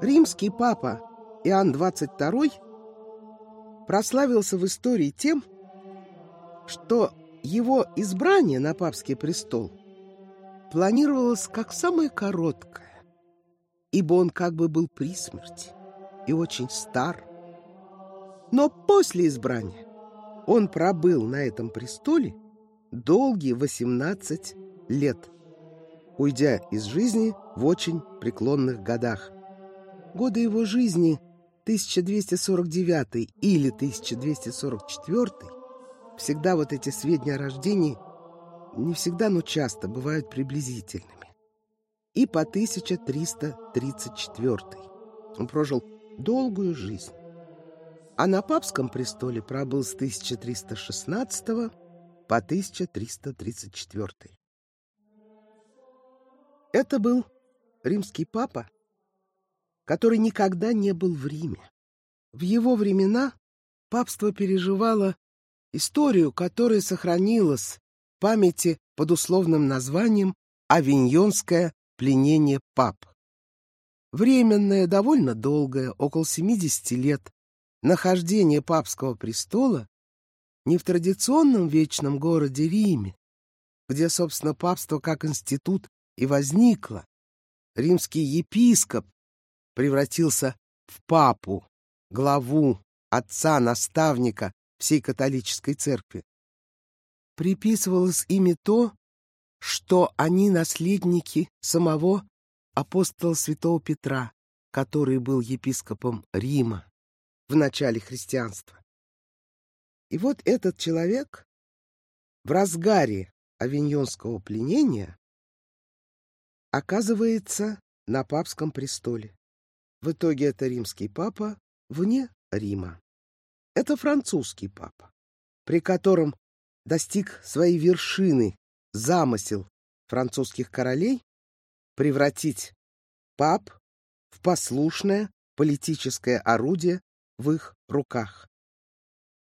Римский папа Иоанн XXII прославился в истории тем, что его избрание на папский престол планировалось как самое короткое, ибо он как бы был при смерти и очень стар. Но после избрания он пробыл на этом престоле долгие 18 лет, уйдя из жизни в очень преклонных годах. Годы его жизни 1249 или 1244 всегда вот эти сведения о рождении не всегда, но часто бывают приблизительными. И по 1334 он прожил долгую жизнь. А на папском престоле пробыл с 1316 по 1334. Это был римский папа, который никогда не был в Риме. В его времена папство переживало историю, которая сохранилась в памяти под условным названием «Авиньонское пленение пап». Временное, довольно долгое, около 70 лет, нахождение папского престола не в традиционном вечном городе Риме, где, собственно, папство как институт и возникло. Римский епископ превратился в папу, главу, отца, наставника всей католической церкви. Приписывалось ими то, что они наследники самого апостола святого Петра, который был епископом Рима в начале христианства. И вот этот человек в разгаре авиньонского пленения оказывается на папском престоле. В итоге это римский папа вне Рима. Это французский папа, при котором достиг своей вершины замысел французских королей превратить пап в послушное политическое орудие в их руках.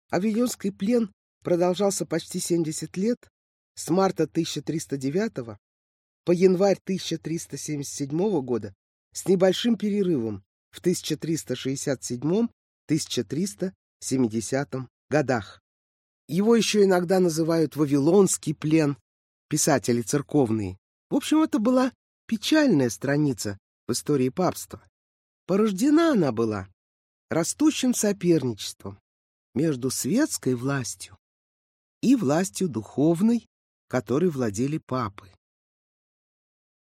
Авиньонский плен продолжался почти 70 лет, с марта 1309 по январь 1377 года, с небольшим перерывом в 1367-1370 годах. Его еще иногда называют «Вавилонский плен», писатели церковные. В общем, это была печальная страница в истории папства. Порождена она была растущим соперничеством между светской властью и властью духовной, которой владели папы.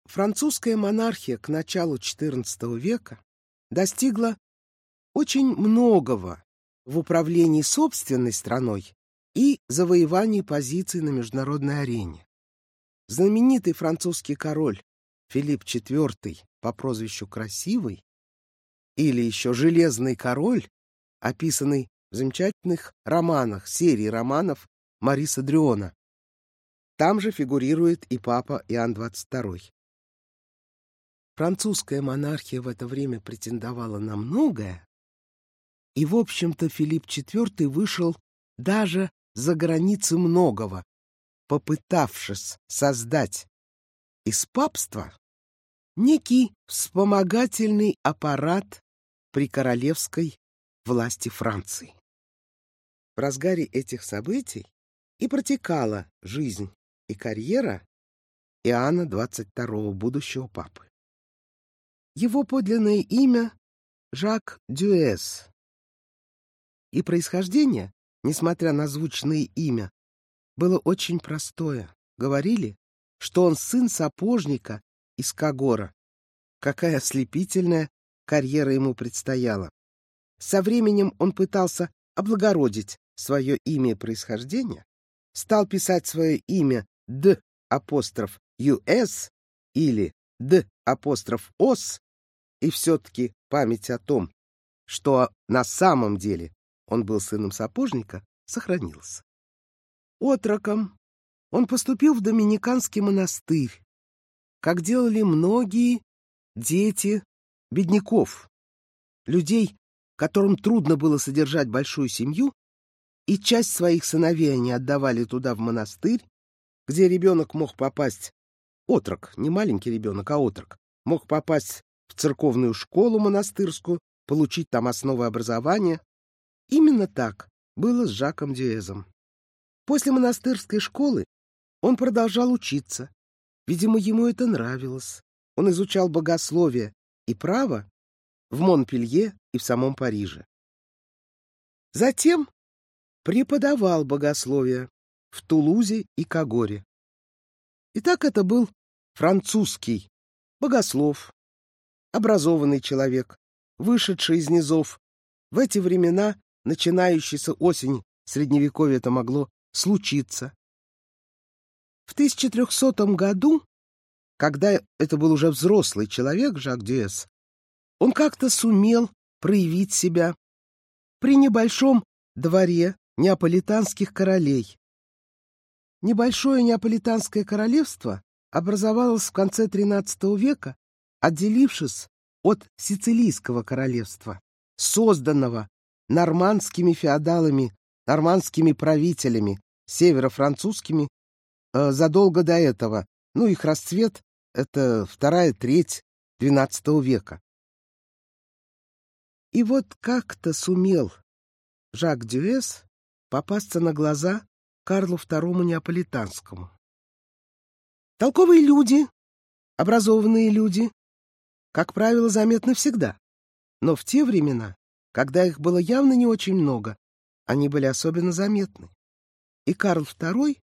Французская монархия к началу XIV века достигла очень многого в управлении собственной страной и завоевании позиций на международной арене. Знаменитый французский король Филипп IV по прозвищу Красивый или еще Железный король, описанный в замечательных романах, серии романов Мариса Дрюона. Там же фигурирует и папа Иоанн XXII. Французская монархия в это время претендовала на многое, и, в общем-то, Филипп IV вышел даже за границы многого, попытавшись создать из папства некий вспомогательный аппарат при королевской власти Франции. В разгаре этих событий и протекала жизнь и карьера Иоанна XXII, будущего папы. Его подлинное имя — Жак Дюэс. И происхождение, несмотря на звучное имя, было очень простое. Говорили, что он сын сапожника из Кагора. Какая ослепительная карьера ему предстояла. Со временем он пытался облагородить свое имя и происхождение, стал писать свое имя Д апостроф ЮС или Д апостроф ОС и все-таки память о том, что на самом деле он был сыном сапожника, сохранилась. Отроком он поступил в Доминиканский монастырь, как делали многие дети бедняков, людей, которым трудно было содержать большую семью, и часть своих сыновей они отдавали туда, в монастырь, где ребенок мог попасть, отрок, не маленький ребенок, а отрок, мог попасть в церковную школу монастырскую, получить там основы образования. Именно так было с Жаком Дюэзом. После монастырской школы он продолжал учиться. Видимо, ему это нравилось. Он изучал богословие и право в Монпелье и в самом Париже. Затем преподавал богословие в Тулузе и Кагоре. Итак, это был французский богослов, образованный человек, вышедший из низов. В эти времена, начинающейся осень Средневековья, это могло случиться. В 1300 году, когда это был уже взрослый человек, Жак Дюэс, он как-то сумел проявить себя при небольшом дворе неаполитанских королей. Небольшое неаполитанское королевство образовалось в конце XIII века, отделившись от Сицилийского королевства, созданного нормандскими феодалами, нормандскими правителями, северо-французскими, э, задолго до этого. Ну, их расцвет — это вторая треть XII века. И вот как-то сумел Жак Дюэс попасться на глаза Карлу II Неаполитанскому. Толковые люди, образованные люди, как правило, заметны всегда. Но в те времена, когда их было явно не очень много, они были особенно заметны. И Карл II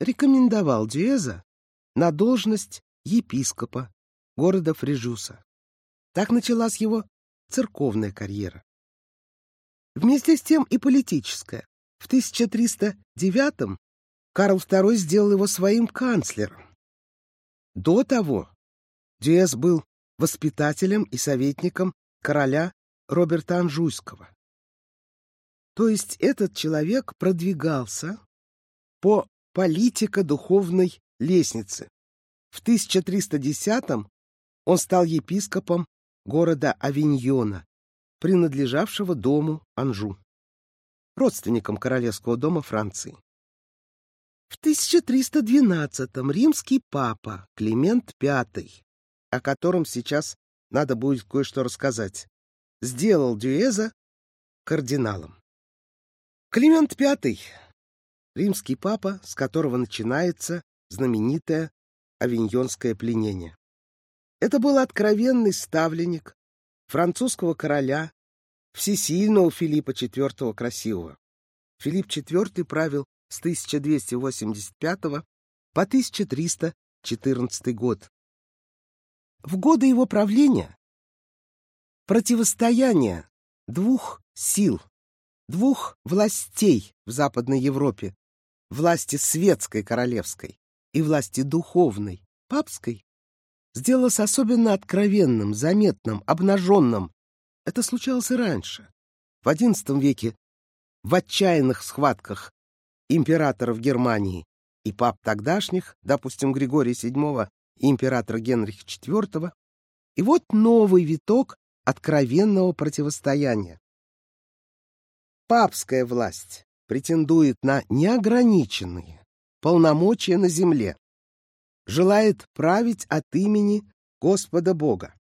рекомендовал Дюэза на должность епископа города Фрижуса. Так началась его церковная карьера. Вместе с тем и политическая. В 1309 Карл II сделал его своим канцлером. До того Дюэс был воспитателем и советником короля Роберта Анжуйского. То есть этот человек продвигался по политико-духовной лестнице. В 1310 он стал епископом города Авиньона, принадлежавшего дому Анжу, родственникам королевского дома Франции. В 1312-м римский папа Климент V, о котором сейчас надо будет кое-что рассказать, сделал Дюэза кардиналом. Климент V — римский папа, с которого начинается знаменитое авиньонское пленение. Это был откровенный ставленник французского короля, всесильного Филиппа IV Красивого. Филипп IV правил с 1285 по 1314 год. В годы его правления противостояние двух сил, двух властей в Западной Европе, власти светской королевской и власти духовной, папской, сделалось особенно откровенным, заметным, обнаженным. Это случалось и раньше. В XI веке в отчаянных схватках императоров Германии и пап тогдашних, допустим, Григория VII императора Генриха IV, и вот новый виток откровенного противостояния. Папская власть претендует на неограниченные полномочия на земле, желает править от имени Господа Бога.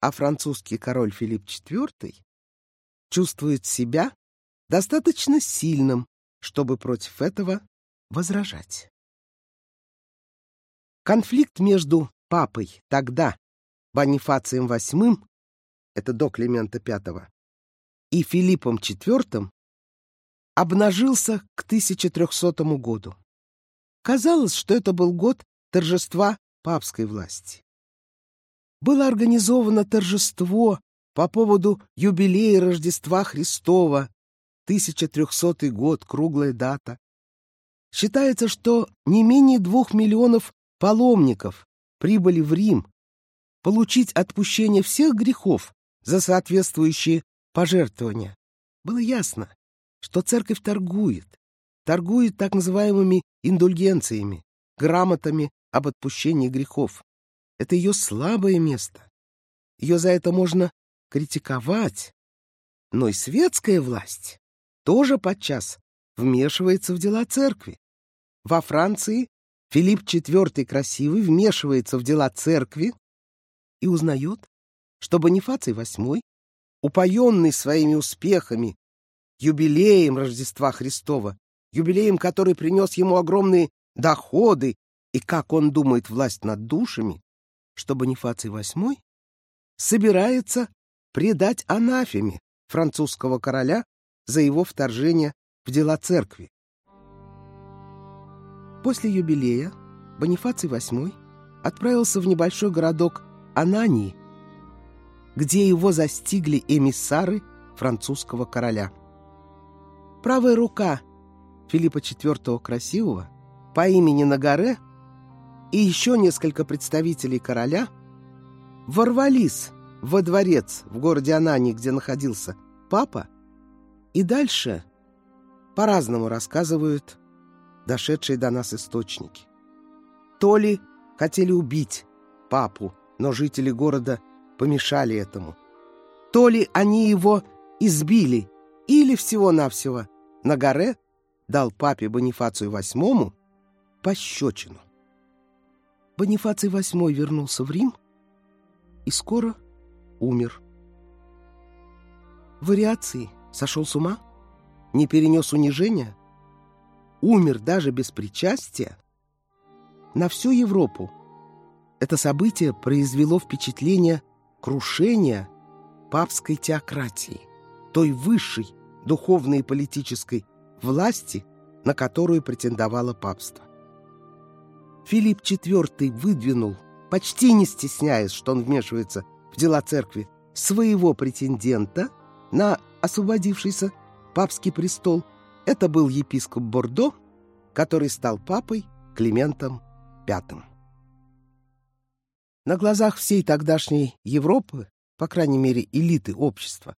А французский король Филипп IV чувствует себя достаточно сильным, чтобы против этого возражать. Конфликт между папой тогда, Бонифацием VIII, это до Климента V, и Филиппом IV обнажился к 1300 году. Казалось, что это был год торжества папской власти. Было организовано торжество по поводу юбилея Рождества Христова, 1300 год, круглая дата. Считается, что не менее двух миллионов паломников прибыли в Рим получить отпущение всех грехов за соответствующие пожертвования. Было ясно, что церковь торгует, торгует так называемыми индульгенциями, грамотами об отпущении грехов. Это ее слабое место. Ее за это можно критиковать. Но и светская власть тоже подчас вмешивается в дела церкви. Во Франции Филипп IV Красивый вмешивается в дела церкви и узнает что Бонифаций VIII, упоенный своими успехами, юбилеем Рождества Христова, юбилеем, который принес ему огромные доходы и, как он думает, власть над душами, что Бонифаций VIII собирается предать анафеме французского короля за его вторжение в дела церкви. После юбилея Бонифаций VIII отправился в небольшой городок Анании, где его застигли эмиссары французского короля. Правая рука Филиппа IV Красивого по имени Нагаре и еще несколько представителей короля ворвались во дворец в городе Анании, где находился папа, и дальше по-разному рассказывают дошедшие до нас источники. То ли хотели убить папу, но жители города помешали этому, то ли они его избили, или всего-навсего на горе дал папе Бонифацию VIII пощечину. Бонифаций VIII вернулся в Рим и скоро умер. Вариации сошел с ума, не перенес унижения, умер даже без причастия, на всю Европу. Это событие произвело впечатление крушения папской теократии, той высшей духовной и политической власти, на которую претендовало папство. Филипп IV выдвинул, почти не стесняясь, что он вмешивается в дела церкви, своего претендента на освободившийся папский престол. Это был епископ Бордо, который стал папой Климентом V. На глазах всей тогдашней Европы, по крайней мере элиты общества,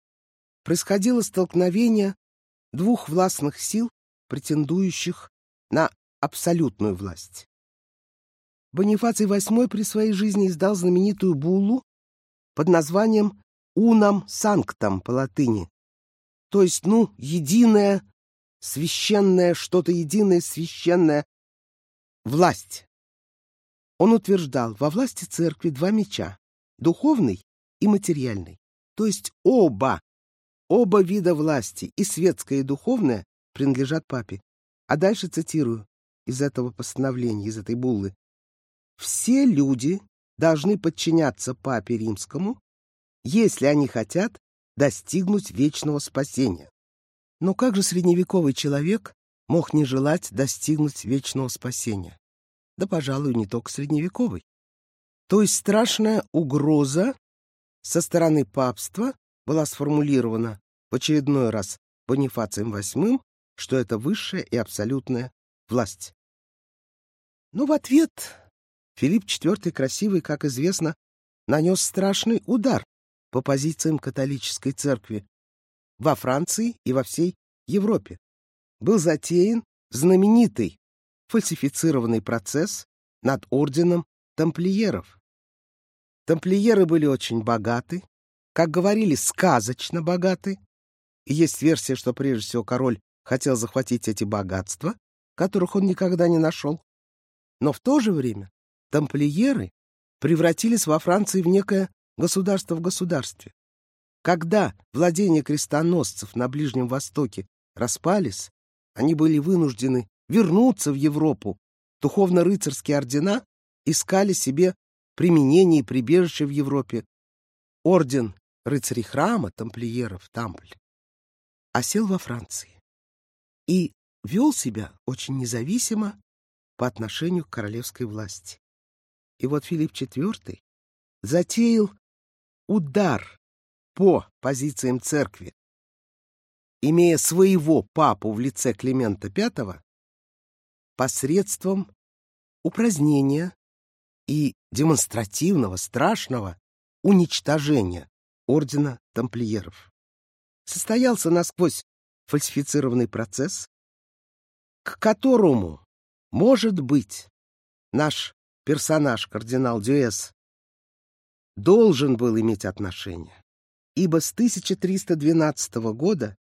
происходило столкновение двух властных сил, претендующих на абсолютную власть. Бонифаций VIII при своей жизни издал знаменитую буллу под названием «Унам санктам» по латыни, то есть, ну, единое, священное, что-то единое, священное власть. Он утверждал, во власти церкви два меча — духовный и материальный, то есть оба, оба вида власти, и светская, и духовная, принадлежат папе. А дальше цитирую из этого постановления, из этой буллы. Все люди должны подчиняться Папе Римскому, если они хотят достигнуть вечного спасения. Но как же средневековый человек мог не желать достигнуть вечного спасения? Да, пожалуй, не только средневековый. То есть страшная угроза со стороны папства была сформулирована в очередной раз Бонифацием VIII, что это высшая и абсолютная власть. Но в ответ Филипп IV Красивый, как известно, нанес страшный удар по позициям католической церкви во Франции и во всей Европе. Был затеян знаменитый фальсифицированный процесс над орденом тамплиеров. Тамплиеры были очень богаты, как говорили, сказочно богаты. И есть версия, что прежде всего король хотел захватить эти богатства, которых он никогда не нашел. Но в то же время тамплиеры превратились во Франции в некое государство в государстве. Когда владения крестоносцев на Ближнем Востоке распались, они были вынуждены вернуться в Европу. Духовно-рыцарские ордена искали себе применение и прибежище в Европе. Орден рыцарей храма, тамплиеров, Тампль, осел во Франции и вел себя очень независимо по отношению к королевской власти. И вот Филипп IV затеял удар по позициям церкви, имея своего папу в лице Климента V посредством упразднения и демонстративного, страшного уничтожения ордена тамплиеров. Состоялся насквозь фальсифицированный процесс, к которому, может быть, наш персонаж, кардинал Дюэс, должен был иметь отношение, ибо с 1312 года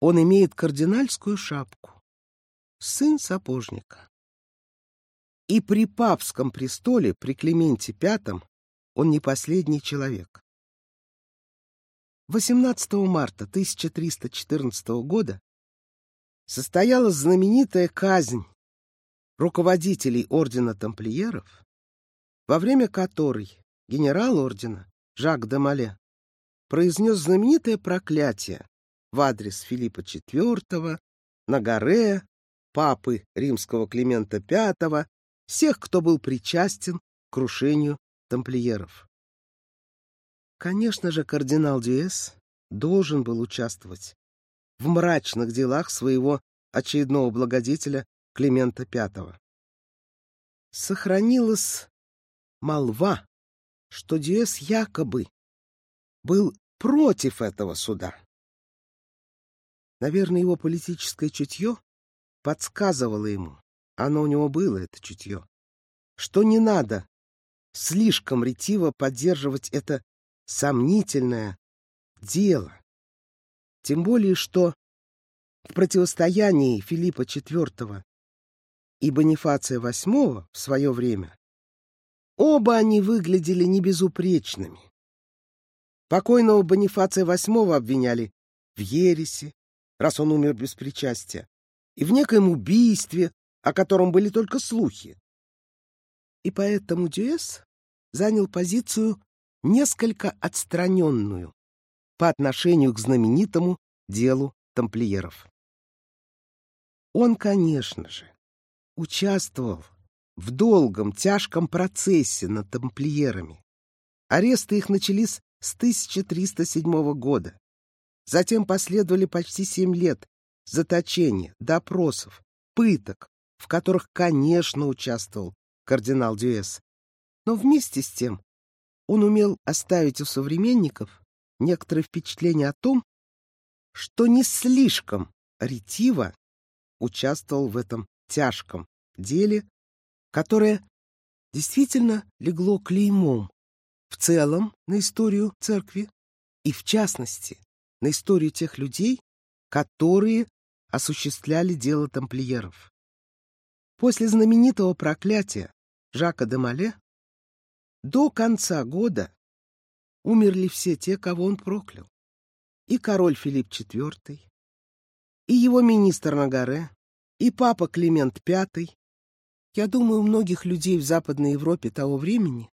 он имеет кардинальскую шапку, сын сапожника. И при папском престоле, при Клименте V, он не последний человек. 18 марта 1314 года состоялась знаменитая казнь руководителей ордена тамплиеров, во время которой генерал ордена Жак де Мале произнес знаменитое проклятие в адрес Филиппа IV, Нагаре, папы римского Климента V, всех, кто был причастен к крушению тамплиеров. Конечно же, кардинал Дюэс должен был участвовать в мрачных делах своего очередного благодетеля Климента V. Сохранилась молва, что Дюэс якобы был против этого суда. Наверное, его политическое чутье подсказывало ему, оно у него было, это чутье, что не надо слишком ретиво поддерживать это сомнительное дело. Тем более, что в противостоянии Филиппа IV и Бонифация VIII в свое время оба они выглядели небезупречными. Покойного Бонифация VIII обвиняли в ереси, раз он умер без причастия, и в некоем убийстве, о котором были только слухи. И поэтому Дюэс занял позицию несколько отстраненную по отношению к знаменитому делу тамплиеров. Он, конечно же, участвовал в долгом, тяжком процессе над тамплиерами. Аресты их начались с 1307 года. Затем последовали почти семь лет заточения, допросов, пыток, в которых, конечно, участвовал кардинал Дюэс. Но вместе с тем он умел оставить у современников некоторое впечатление о том, что не слишком ретиво участвовал в этом тяжком деле, которое действительно легло клеймом в целом на историю церкви и, в частности, на историю тех людей, которые осуществляли дело тамплиеров. После знаменитого проклятия Жака де Мале до конца года умерли все те, кого он проклял. И король Филипп IV, и его министр Нагаре, и папа Климент V. Я думаю, многих людей в Западной Европе того времени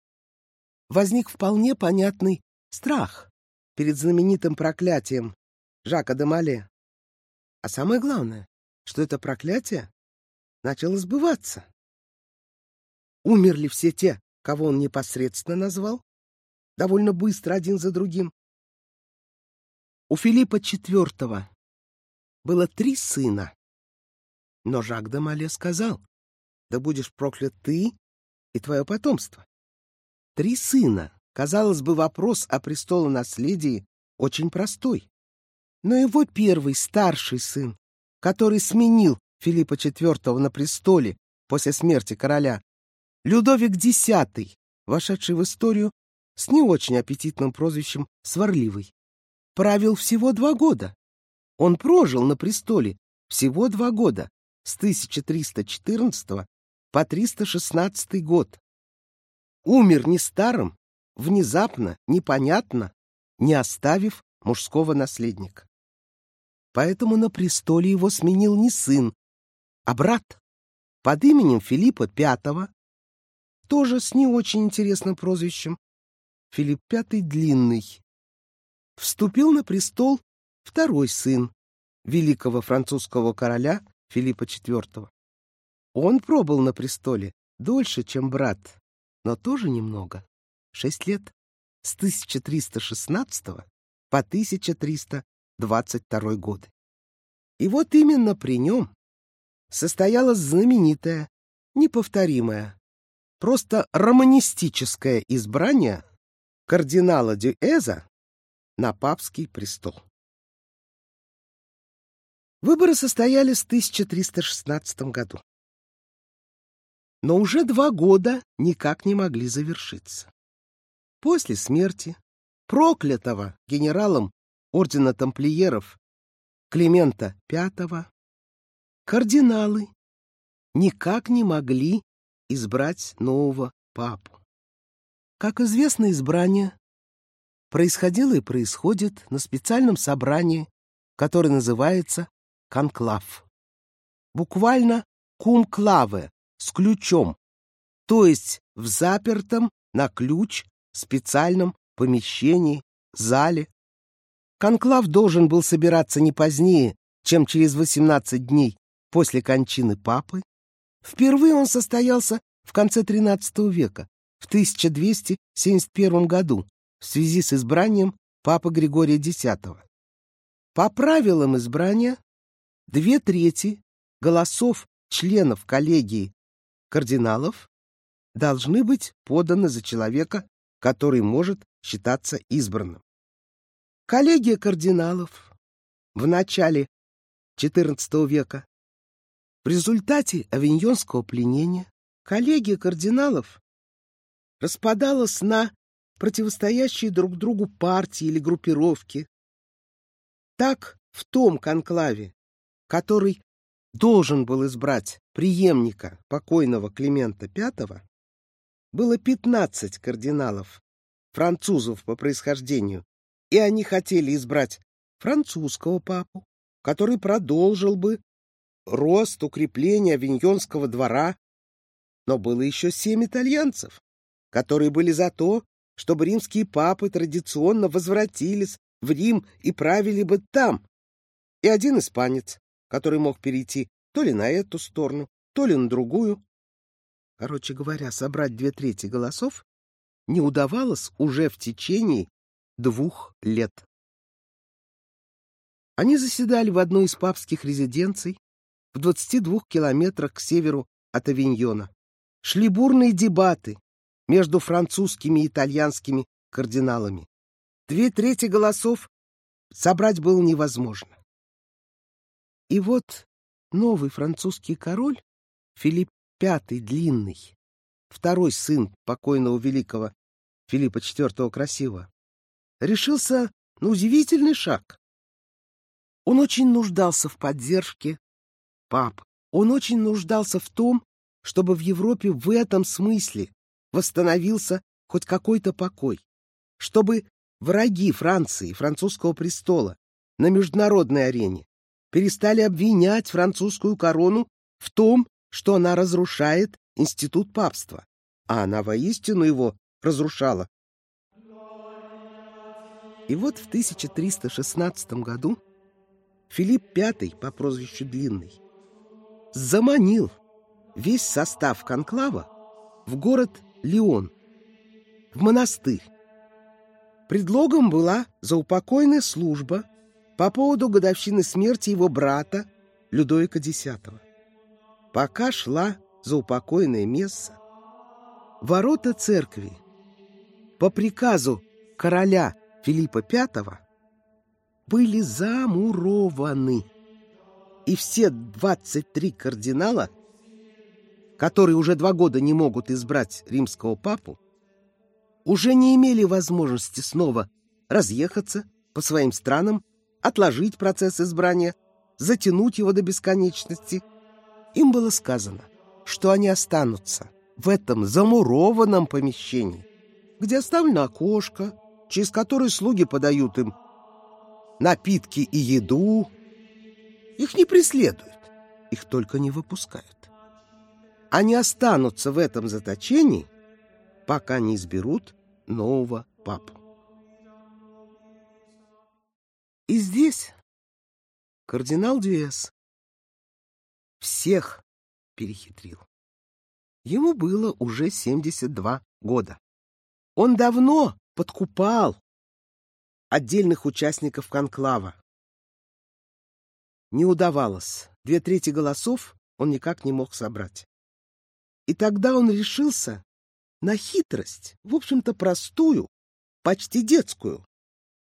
возник вполне понятный страх перед знаменитым проклятием Жака де Мале. А самое главное, что это проклятие начало сбываться. Умерли все те, кого он непосредственно назвал, довольно быстро один за другим. У Филиппа IV было три сына, но Жак де Мале сказал, да будешь проклят ты и твое потомство. Три сына. Казалось бы, вопрос о престолонаследии очень простой. Но его первый, старший сын, который сменил Филиппа IV на престоле после смерти короля, Людовик X, вошедший в историю с не очень аппетитным прозвищем «Сварливый», правил всего два года. Он прожил на престоле всего два года, с 1314 по 316 год. Умер не старым, внезапно, непонятно, не оставив мужского наследника. Поэтому на престоле его сменил не сын, а брат под именем Филиппа V, тоже с не очень интересным прозвищем, Филипп V Длинный, вступил на престол второй сын великого французского короля Филиппа IV. Он пробыл на престоле дольше, чем брат, но тоже немного, шесть лет, с 1316 по 1322 годы. И вот именно при нем состоялась знаменитая, неповторимая просто романистическое избрание кардинала Дюэза на папский престол. Выборы состоялись в 1316 году. Но уже два года никак не могли завершиться. После смерти проклятого генералом ордена тамплиеров Климента V кардиналы никак не могли избрать нового папу. Как известно, избрание происходило и происходит на специальном собрании, которое называется конклав. Буквально кум-клаве с ключом, то есть в запертом на ключ специальном помещении, зале. Конклав должен был собираться не позднее, чем через 18 дней после кончины папы. Впервые он состоялся в конце XIII века, в 1271 году, в связи с избранием папы Григория X. По правилам избрания, две трети голосов членов коллегии кардиналов должны быть поданы за человека, который может считаться избранным. Коллегия кардиналов в начале XIV века в результате авиньонского пленения коллегия кардиналов распадалась на противостоящие друг другу партии или группировки. Так, в том конклаве, который должен был избрать преемника покойного Климента V, было 15 кардиналов, французов по происхождению, и они хотели избрать французского папу, который продолжил бы рост укрепления Авиньонского двора, но было еще семь итальянцев, которые были за то, чтобы римские папы традиционно возвратились в Рим и правили бы там, и один испанец, который мог перейти то ли на эту сторону, то ли на другую. Короче говоря, собрать две трети голосов не удавалось уже в течение двух лет. Они заседали в одной из папских резиденций в 22 километрах к северу от Авиньона. Шли бурные дебаты между французскими и итальянскими кардиналами. Две трети голосов собрать было невозможно. И вот новый французский король, Филипп V Длинный, второй сын покойного великого Филиппа IV Красивого, решился на удивительный шаг. Он очень нуждался в поддержке пап. Он очень нуждался в том, чтобы в Европе в этом смысле восстановился хоть какой-то покой, чтобы враги Франции и французского престола на международной арене перестали обвинять французскую корону в том, что она разрушает институт папства, а она воистину его разрушала. И вот в 1316 году Филипп V по прозвищу Длинный заманил весь состав конклава в город Лион, в монастырь. Предлогом была заупокойная служба по поводу годовщины смерти его брата Людовика X. Пока шла заупокойная месса, ворота церкви по приказу короля Филиппа V были замурованы. И все 23 кардинала, которые уже два года не могут избрать римского папу, уже не имели возможности снова разъехаться по своим странам, отложить процесс избрания, затянуть его до бесконечности. Им было сказано, что они останутся в этом замурованном помещении, где оставлено окошко, через которое слуги подают им напитки и еду. Их не преследуют, их только не выпускают. Они останутся в этом заточении, пока не изберут нового папу. И здесь кардинал Дюэс всех перехитрил. Ему было уже 72 года. Он давно подкупал отдельных участников конклава. Не удавалось. Две трети голосов он никак не мог собрать. И тогда он решился на хитрость, в общем-то простую, почти детскую,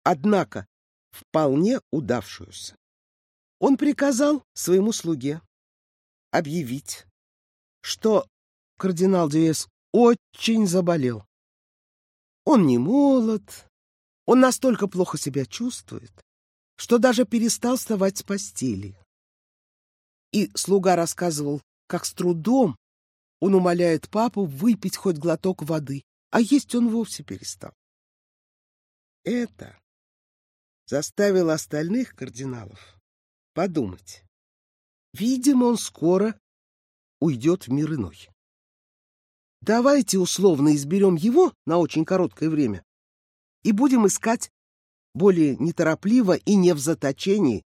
однако вполне удавшуюся. Он приказал своему слуге объявить, что кардинал Диэс очень заболел. Он не молод, он настолько плохо себя чувствует, что даже перестал вставать с постели. И слуга рассказывал, как с трудом он умоляет папу выпить хоть глоток воды, а есть он вовсе перестал. Это заставило остальных кардиналов подумать. Видимо, он скоро уйдет в мир иной. Давайте условно изберем его на очень короткое время и будем искать более неторопливо и не в заточении,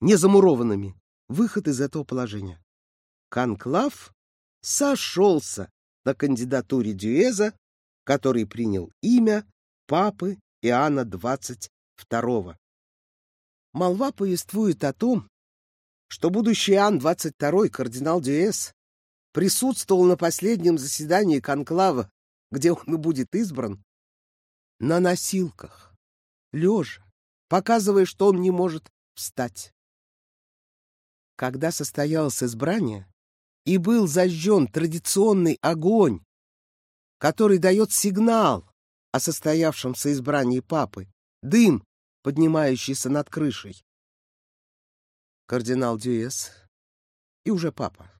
не замурованными, выход из этого положения. Конклав сошелся на кандидатуре Дюэза, который принял имя папы Иоанна XXII. Молва повествует о том, что будущий Иоанн XXII, кардинал Дюэз, присутствовал на последнем заседании конклава, где он и будет избран, на носилках, лежа, показывая, что он не может встать. Когда состоялось избрание и был зажжен традиционный огонь, который дает сигнал о состоявшемся избрании папы, дым, поднимающийся над крышей. Кардинал Дюэс и уже папа,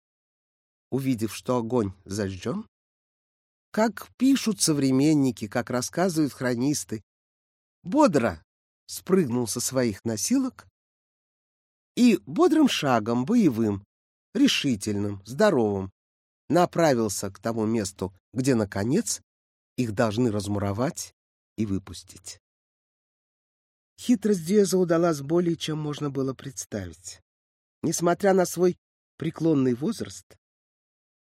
увидев, что огонь зажжен, как пишут современники, как рассказывают хронисты, бодро спрыгнул со своих носилок и бодрым шагом, боевым, решительным, здоровым, направился к тому месту, где, наконец, их должны размуровать и выпустить. Хитрость Диэза удалась более, чем можно было представить. Несмотря на свой преклонный возраст,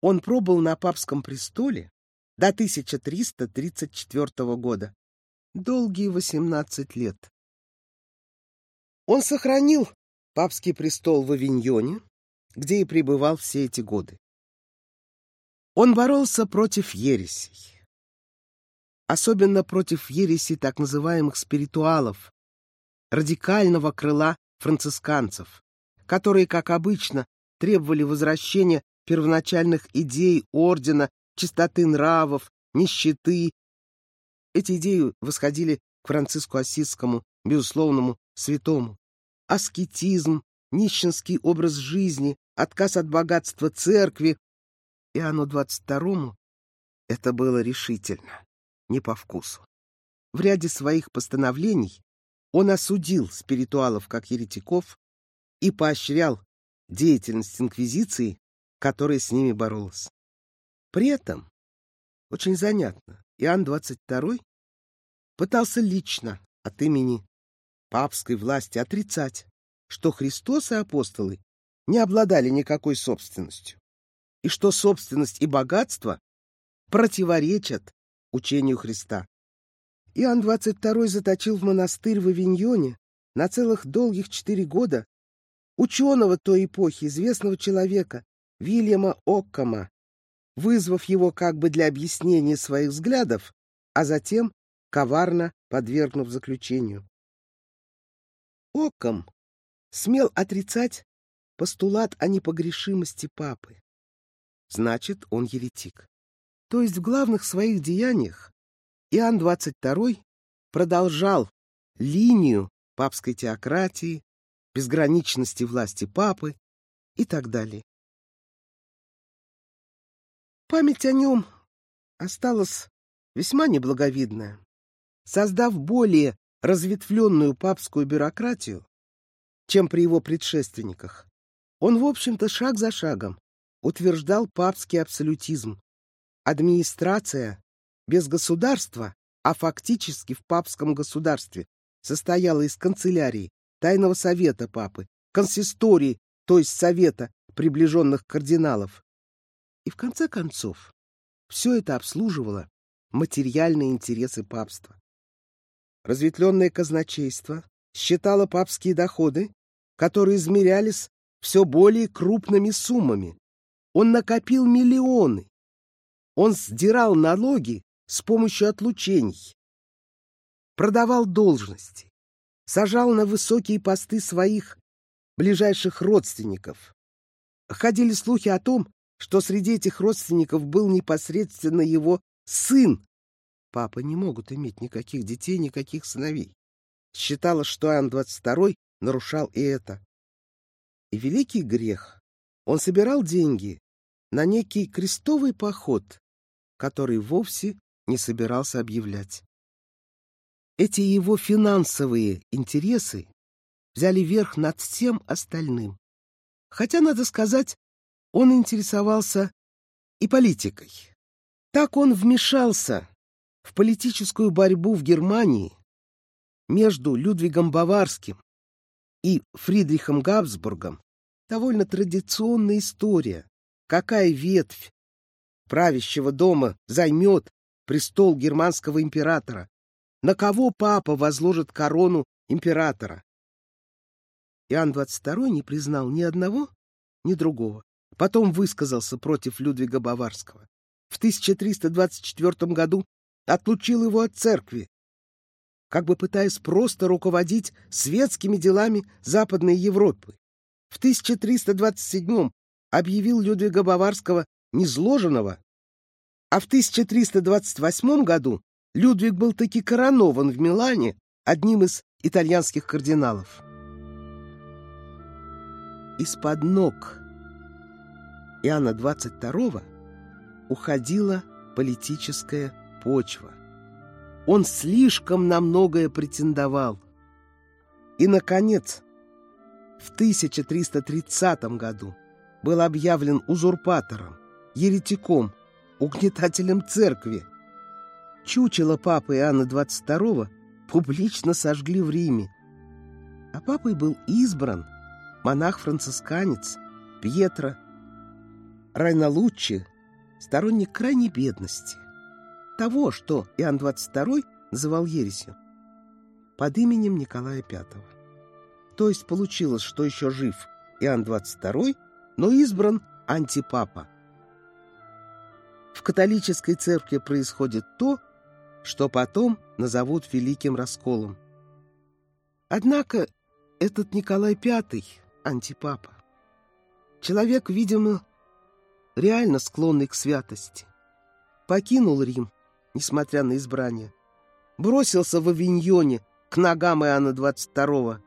он пробыл на папском престоле до 1334 года, долгие 18 лет. Он сохранил папский престол в Авиньоне, где и пребывал все эти годы. Он боролся против ересей, особенно против ереси так называемых спиритуалов, радикального крыла францисканцев, которые, как обычно, требовали возвращения первоначальных идей ордена, чистоты нравов, нищеты. Эти идеи восходили к Франциску Осискому, безусловному святому. Аскетизм, нищенский образ жизни, отказ от богатства церкви. Иоанну XXII это было решительно не по вкусу. В ряде своих постановлений он осудил спиритуалов как еретиков и поощрял деятельность инквизиции, которая с ними боролась. При этом, очень занятно, Иоанн XXII пытался лично от имени папской власти отрицать, что Христос и апостолы не обладали никакой собственностью, и что собственность и богатство противоречат учению Христа. Иоанн XXII заточил в монастырь в Авиньоне на целых долгих четыре года ученого той эпохи, известного человека, Вильяма Оккама, вызвав его как бы для объяснения своих взглядов, а затем коварно подвергнув заключению. Оккам смел отрицать постулат о непогрешимости папы. Значит, он еретик. То есть в главных своих деяниях Иоанн XXII продолжал линию папской теократии, безграничности власти папы и так далее. Память о нем осталась весьма неблаговидная. Создав более разветвленную папскую бюрократию, чем при его предшественниках, он, в общем-то, шаг за шагом утверждал папский абсолютизм. Администрация без государства, а фактически в папском государстве, состояла из канцелярии, тайного совета папы, консистории, то есть совета приближенных кардиналов. И в конце концов, все это обслуживало материальные интересы папства. Разветвленное казначейство считало папские доходы, которые измерялись все более крупными суммами. Он накопил миллионы. Он сдирал налоги с помощью отлучений, продавал должности, сажал на высокие посты своих ближайших родственников. Ходили слухи о том, что среди этих родственников был непосредственно его сын. Папы не могут иметь никаких детей, никаких сыновей. Считалось, что Иоанн XXII нарушал и это. И великий грех. Он собирал деньги на некий крестовый поход, который вовсе не собирался объявлять. эти его финансовые интересы взяли верх над всем остальным. Хотя, надо сказать, он интересовался и политикой. Так он вмешался в политическую борьбу в Германии между Людвигом Баварским и Фридрихом Габсбургом. Довольно традиционная история. Какая ветвь правящего дома займет престол германского императора? На кого папа возложит корону императора? Иоанн XXII не признал ни одного, ни другого. Потом высказался против Людвига Баварского. В 1324 году отлучил его от церкви, как бы пытаясь просто руководить светскими делами Западной Европы. В 1327 объявил Людвига Баварского незложенного, а в 1328 году Людвиг был таки коронован в Милане одним из итальянских кардиналов. Из-под ног Иоанна XXII уходила политическая почва. Он слишком на многое претендовал. И, наконец, в 1330 году был объявлен узурпатором, еретиком, угнетателем церкви. Чучело папы Иоанна XXII публично сожгли в Риме. А папой был избран монах-францисканец Пьетро Райналуччи, сторонник крайней бедности того, что Иоанн XXII называл ересью, под именем Николая V. То есть получилось, что еще жив Иоанн XXII, но избран антипапа. В католической церкви происходит то, что потом назовут Великим Расколом. Однако этот Николай V – антипапа. Человек, видимо, реально склонный к святости. Покинул Рим, несмотря на избрание. Бросился в Авиньоне к ногам Иоанна XXII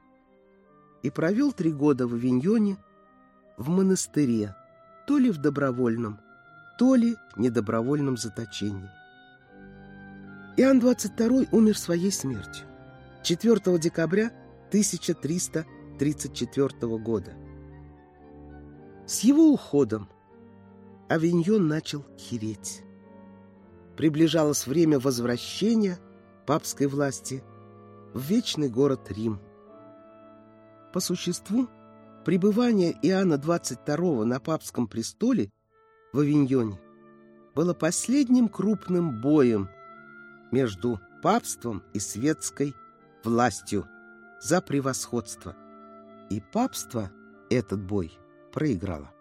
и провел три года в Авиньоне в монастыре, то ли в добровольном, то ли недобровольном заточении. Иоанн XXII умер своей смертью 4 декабря 1334 года. С его уходом Авиньон начал хереть приближалось время возвращения папской власти в вечный город Рим. По существу, пребывание Иоанна XXII на папском престоле в Авиньоне было последним крупным боем между папством и светской властью за превосходство. И папство этот бой проиграло.